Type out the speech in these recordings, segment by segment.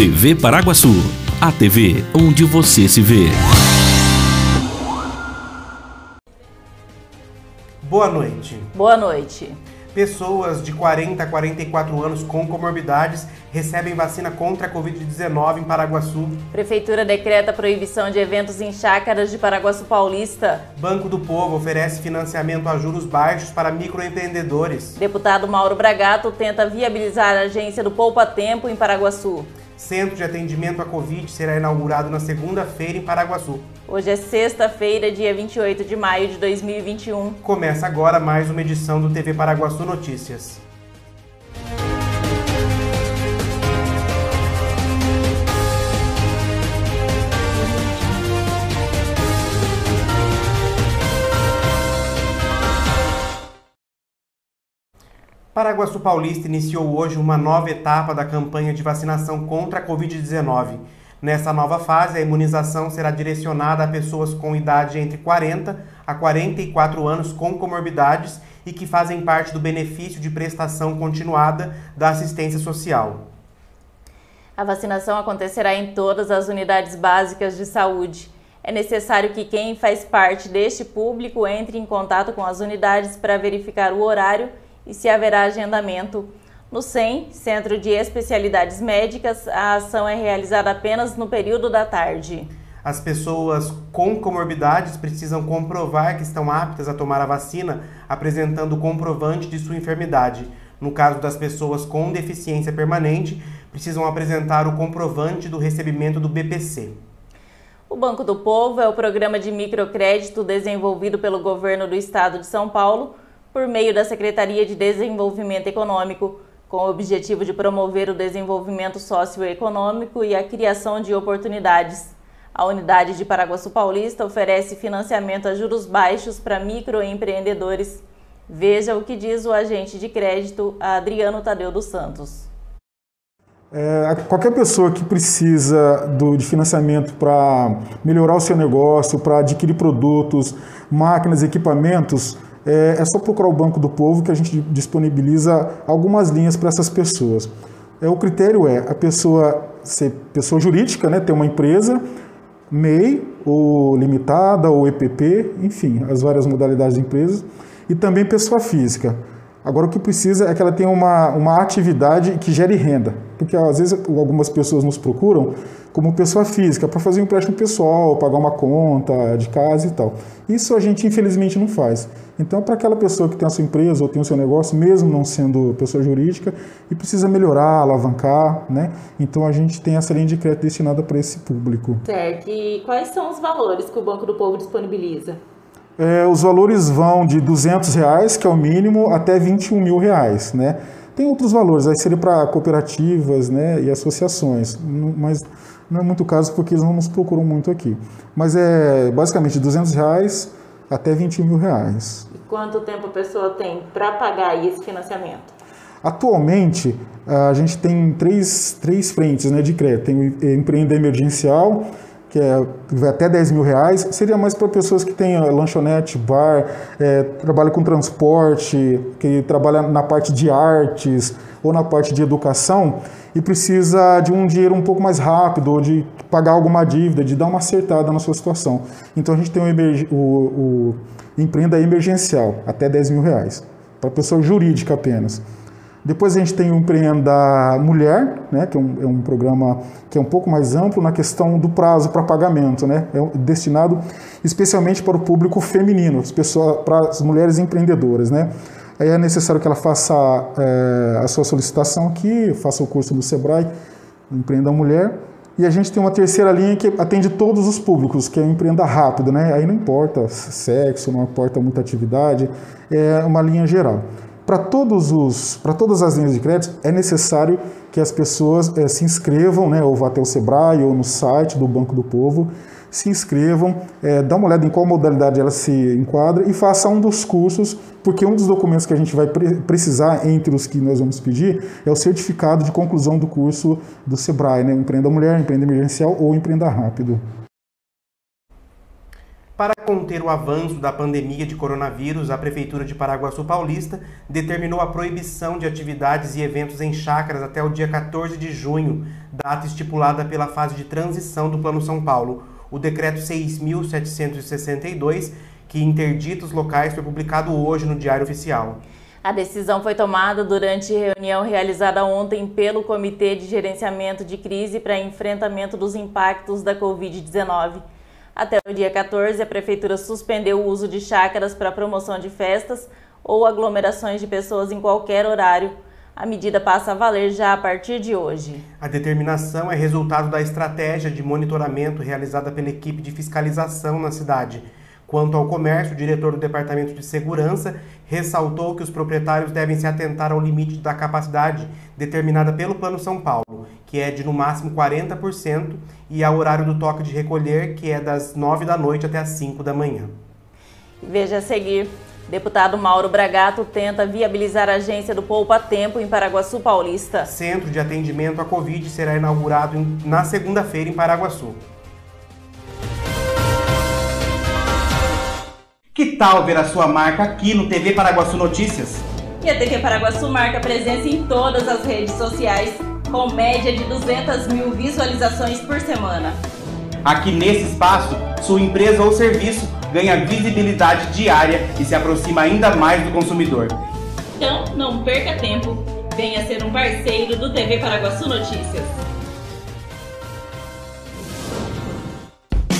TV Paraguaçu, a TV onde você se vê. Boa noite. Boa noite. Pessoas de 40 a 44 anos com comorbidades recebem vacina contra a Covid-19 em Paraguaçu. Prefeitura decreta proibição de eventos em chácaras de Paraguaçu Paulista. Banco do Povo oferece financiamento a juros baixos para microempreendedores. Deputado Mauro Bragato tenta viabilizar a agência do Poupa Tempo em Paraguaçu. Centro de atendimento à Covid será inaugurado na segunda-feira em Paraguaçu. Hoje é sexta-feira, dia 28 de maio de 2021. Começa agora mais uma edição do TV Paraguaçu Notícias. Paraguaçu Paulista iniciou hoje uma nova etapa da campanha de vacinação contra a Covid-19. Nessa nova fase, a imunização será direcionada a pessoas com idade entre 40 a 44 anos com comorbidades e que fazem parte do benefício de prestação continuada da assistência social. A vacinação acontecerá em todas as unidades básicas de saúde. É necessário que quem faz parte deste público entre em contato com as unidades para verificar o horário e se haverá agendamento. No SEM, Centro de Especialidades Médicas, a ação é realizada apenas no período da tarde. As pessoas com comorbidades precisam comprovar que estão aptas a tomar a vacina, apresentando o comprovante de sua enfermidade. No caso das pessoas com deficiência permanente, precisam apresentar o comprovante do recebimento do BPC. O Banco do Povo é o programa de microcrédito desenvolvido pelo governo do estado de São Paulo por meio da Secretaria de Desenvolvimento Econômico, com o objetivo de promover o desenvolvimento socioeconômico e a criação de oportunidades. A unidade de Paraguaçu Paulista oferece financiamento a juros baixos para microempreendedores. Veja o que diz o agente de crédito Adriano Tadeu dos Santos. É, qualquer pessoa que precisa do, de financiamento para melhorar o seu negócio, para adquirir produtos, máquinas, equipamentos, é, é, só procurar o Banco do Povo que a gente disponibiliza algumas linhas para essas pessoas. É, o critério é a pessoa ser pessoa jurídica, né, ter uma empresa, MEI, ou limitada, ou EPP, enfim, as várias modalidades de empresas, e também pessoa física. Agora, o que precisa é que ela tenha uma, uma atividade que gere renda, porque às vezes algumas pessoas nos procuram como pessoa física para fazer um empréstimo pessoal, pagar uma conta de casa e tal. Isso a gente infelizmente não faz. Então, para aquela pessoa que tem a sua empresa ou tem o seu negócio, mesmo não sendo pessoa jurídica, e precisa melhorar, alavancar, né? Então a gente tem essa linha de crédito destinada para esse público. Certo. E quais são os valores que o Banco do Povo disponibiliza? É, os valores vão de 200 reais, que é o mínimo, até 21 mil reais, né? Tem outros valores, aí seria para cooperativas né, e associações, mas não é muito caso porque eles não nos procuram muito aqui. Mas é basicamente 200 reais até 20 mil reais. E quanto tempo a pessoa tem para pagar esse financiamento? Atualmente, a gente tem três, três frentes né, de crédito. Tem o empreender emergencial, que é vai até 10 mil reais, seria mais para pessoas que têm lanchonete, bar, é, trabalham com transporte, que trabalham na parte de artes ou na parte de educação e precisa de um dinheiro um pouco mais rápido, ou de pagar alguma dívida, de dar uma acertada na sua situação. Então a gente tem o, o, o empreenda emergencial, até 10 mil reais, para pessoa jurídica apenas. Depois a gente tem o Empreenda Mulher, né, que é um, é um, programa que é um pouco mais amplo na questão do prazo para pagamento, né, é destinado especialmente para o público feminino, as pessoas, para as mulheres empreendedoras. Né. Aí é necessário que ela faça é, a sua solicitação aqui, faça o curso do Sebrae, Empreenda Mulher. E a gente tem uma terceira linha que atende todos os públicos, que é Empreenda Rápido. Né. Aí não importa sexo, não importa muita atividade, é uma linha geral. Para todos os, para todas as linhas de crédito é necessário que as pessoas é, se inscrevam, né, ou vá até o Sebrae ou no site do Banco do Povo, se inscrevam, é, dá uma olhada em qual modalidade ela se enquadra e faça um dos cursos, porque um dos documentos que a gente vai pre precisar entre os que nós vamos pedir é o certificado de conclusão do curso do Sebrae, né, Empreenda Mulher, Empreenda Emergencial ou Empreenda Rápido. Para conter o avanço da pandemia de coronavírus, a Prefeitura de Paraguaçu Paulista determinou a proibição de atividades e eventos em chácaras até o dia 14 de junho, data estipulada pela fase de transição do Plano São Paulo. O decreto 6.762, que interdita os locais, foi publicado hoje no Diário Oficial. A decisão foi tomada durante reunião realizada ontem pelo Comitê de Gerenciamento de Crise para Enfrentamento dos Impactos da Covid-19. Até o dia 14, a Prefeitura suspendeu o uso de chácaras para promoção de festas ou aglomerações de pessoas em qualquer horário. A medida passa a valer já a partir de hoje. A determinação é resultado da estratégia de monitoramento realizada pela equipe de fiscalização na cidade. Quanto ao comércio, o diretor do Departamento de Segurança ressaltou que os proprietários devem se atentar ao limite da capacidade determinada pelo Plano São Paulo, que é de no máximo 40%, e ao horário do toque de recolher, que é das 9 da noite até as 5 da manhã. Veja a seguir. Deputado Mauro Bragato tenta viabilizar a agência do Poupa Tempo em Paraguaçu Paulista. Centro de atendimento à Covid será inaugurado na segunda-feira em Paraguaçu. Que tal ver a sua marca aqui no TV Paraguaçu Notícias? E a TV Paraguaçu marca presença em todas as redes sociais, com média de 200 mil visualizações por semana. Aqui nesse espaço, sua empresa ou serviço ganha visibilidade diária e se aproxima ainda mais do consumidor. Então, não perca tempo. Venha ser um parceiro do TV Paraguaçu Notícias.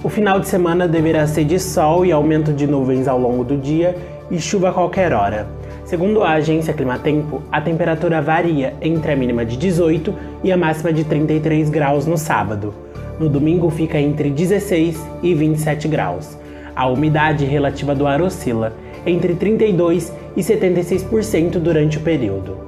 O final de semana deverá ser de sol e aumento de nuvens ao longo do dia e chuva a qualquer hora. Segundo a agência Climatempo, a temperatura varia entre a mínima de 18 e a máxima de 33 graus no sábado. No domingo fica entre 16 e 27 graus. A umidade relativa do ar oscila entre 32 e 76% durante o período.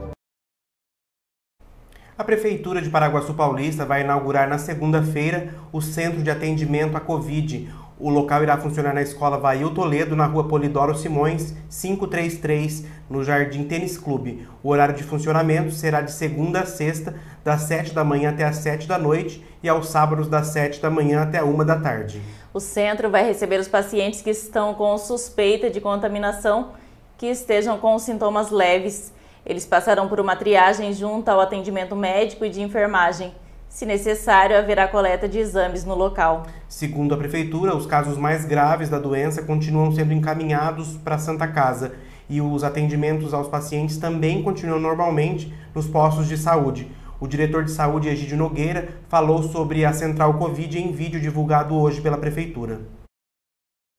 A Prefeitura de Paraguaçu Paulista vai inaugurar na segunda-feira o Centro de Atendimento à Covid. O local irá funcionar na Escola Vail Toledo, na rua Polidoro Simões, 533, no Jardim Tênis Clube. O horário de funcionamento será de segunda a sexta, das 7 da manhã até as 7 da noite e aos sábados das 7 da manhã até a 1 da tarde. O centro vai receber os pacientes que estão com suspeita de contaminação que estejam com sintomas leves. Eles passarão por uma triagem junto ao atendimento médico e de enfermagem. Se necessário, haverá coleta de exames no local. Segundo a Prefeitura, os casos mais graves da doença continuam sendo encaminhados para a Santa Casa e os atendimentos aos pacientes também continuam normalmente nos postos de saúde. O diretor de saúde, Egídio Nogueira, falou sobre a Central Covid em vídeo divulgado hoje pela Prefeitura.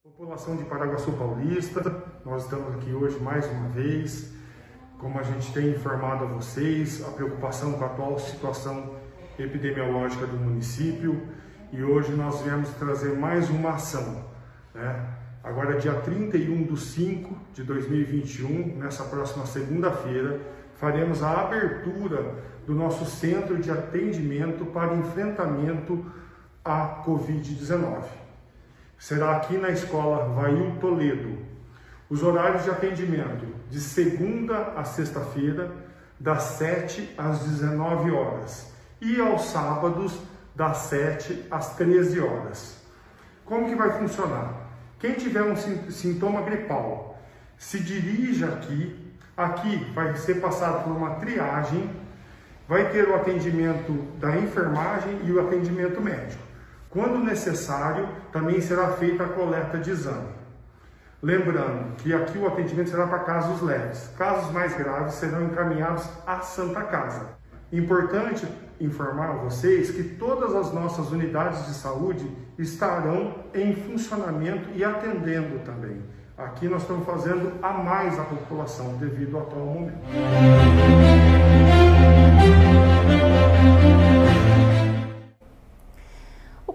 População de Paraguaçu Paulista, nós estamos aqui hoje mais uma vez como a gente tem informado a vocês, a preocupação com a atual situação epidemiológica do município e hoje nós viemos trazer mais uma ação. Né? Agora, dia 31 de 5 de 2021, nessa próxima segunda-feira, faremos a abertura do nosso centro de atendimento para enfrentamento à Covid-19. Será aqui na escola Vail Toledo, Os horários de atendimento de segunda a sexta-feira, das 7 às 19 horas, e aos sábados, das 7 às 13 horas. Como que vai funcionar? Quem tiver um sintoma gripal, se dirija aqui, aqui vai ser passado por uma triagem, vai ter o atendimento da enfermagem e o atendimento médico. Quando necessário, também será feita a coleta de exame. Lembrando que aqui o atendimento será para casos leves. Casos mais graves serão encaminhados à Santa Casa. Importante informar vocês que todas as nossas unidades de saúde estarão em funcionamento e atendendo também. Aqui nós estamos fazendo a mais a população devido ao atual momento.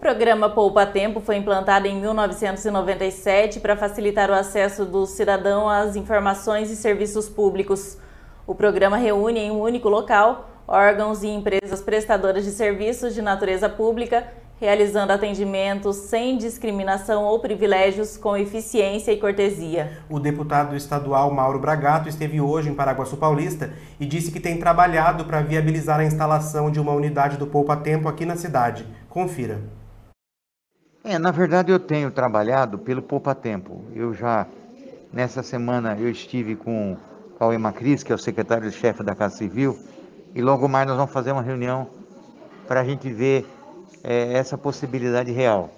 O programa Poupa Tempo foi implantado em 1997 para facilitar o acesso do cidadão às informações e serviços públicos. O programa reúne em um único local órgãos e empresas prestadoras de serviços de natureza pública, realizando atendimentos sem discriminação ou privilégios, com eficiência e cortesia. O deputado estadual Mauro Bragato esteve hoje em Paraguaçu Paulista e disse que tem trabalhado para viabilizar a instalação de uma unidade do Poupa Tempo aqui na cidade. Confira. É, na verdade eu tenho trabalhado pelo Poupa Tempo. Eu já, nessa semana, eu estive com Cauê Macris, que é o secretário-chefe da Casa Civil, e logo mais nós vamos fazer uma reunião para a gente ver é, essa possibilidade real.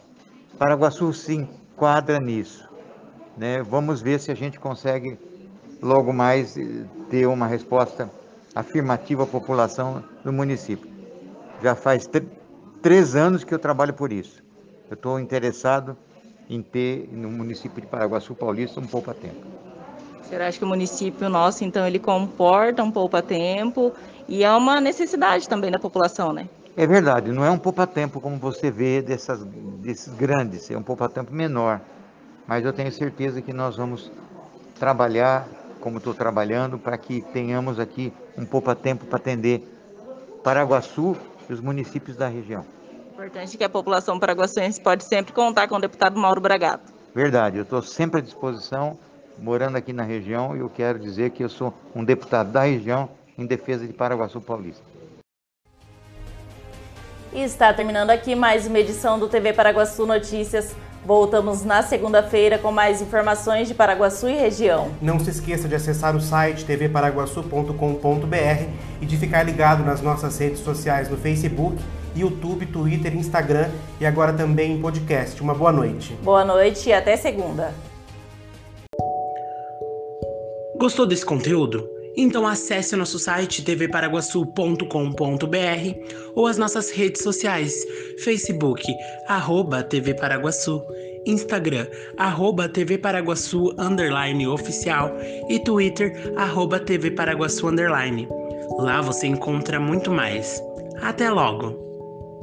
Paraguaçu se enquadra nisso. Né? Vamos ver se a gente consegue logo mais ter uma resposta afirmativa à população do município. Já faz três anos que eu trabalho por isso. Eu estou interessado em ter no município de Paraguaçu Paulista um poupa-tempo. Acha que o município nosso, então, ele comporta um poupa-tempo e é uma necessidade também da população, né? É verdade, não é um poupa-tempo como você vê dessas, desses grandes, é um poupa-tempo menor. Mas eu tenho certeza que nós vamos trabalhar, como estou trabalhando, para que tenhamos aqui um poupa-tempo para atender Paraguaçu e os municípios da região. Importante que a população paraguaçuense pode sempre contar com o deputado Mauro Bragato. Verdade, eu estou sempre à disposição, morando aqui na região, e eu quero dizer que eu sou um deputado da região em defesa de Paraguaçu Paulista. E está terminando aqui mais uma edição do TV Paraguaçu Notícias. Voltamos na segunda-feira com mais informações de Paraguaçu e região. Não se esqueça de acessar o site tvparaguaçu.com.br e de ficar ligado nas nossas redes sociais no Facebook, YouTube, Twitter, Instagram e agora também em podcast. Uma boa noite. Boa noite e até segunda. Gostou desse conteúdo? Então acesse o nosso site tvparaguaçu.com.br ou as nossas redes sociais, Facebook, arroba TV Paraguaçu, Instagram, arroba TV Paraguaçu, underline oficial e Twitter, arroba TV Paraguaçu, underline. Lá você encontra muito mais. Até logo!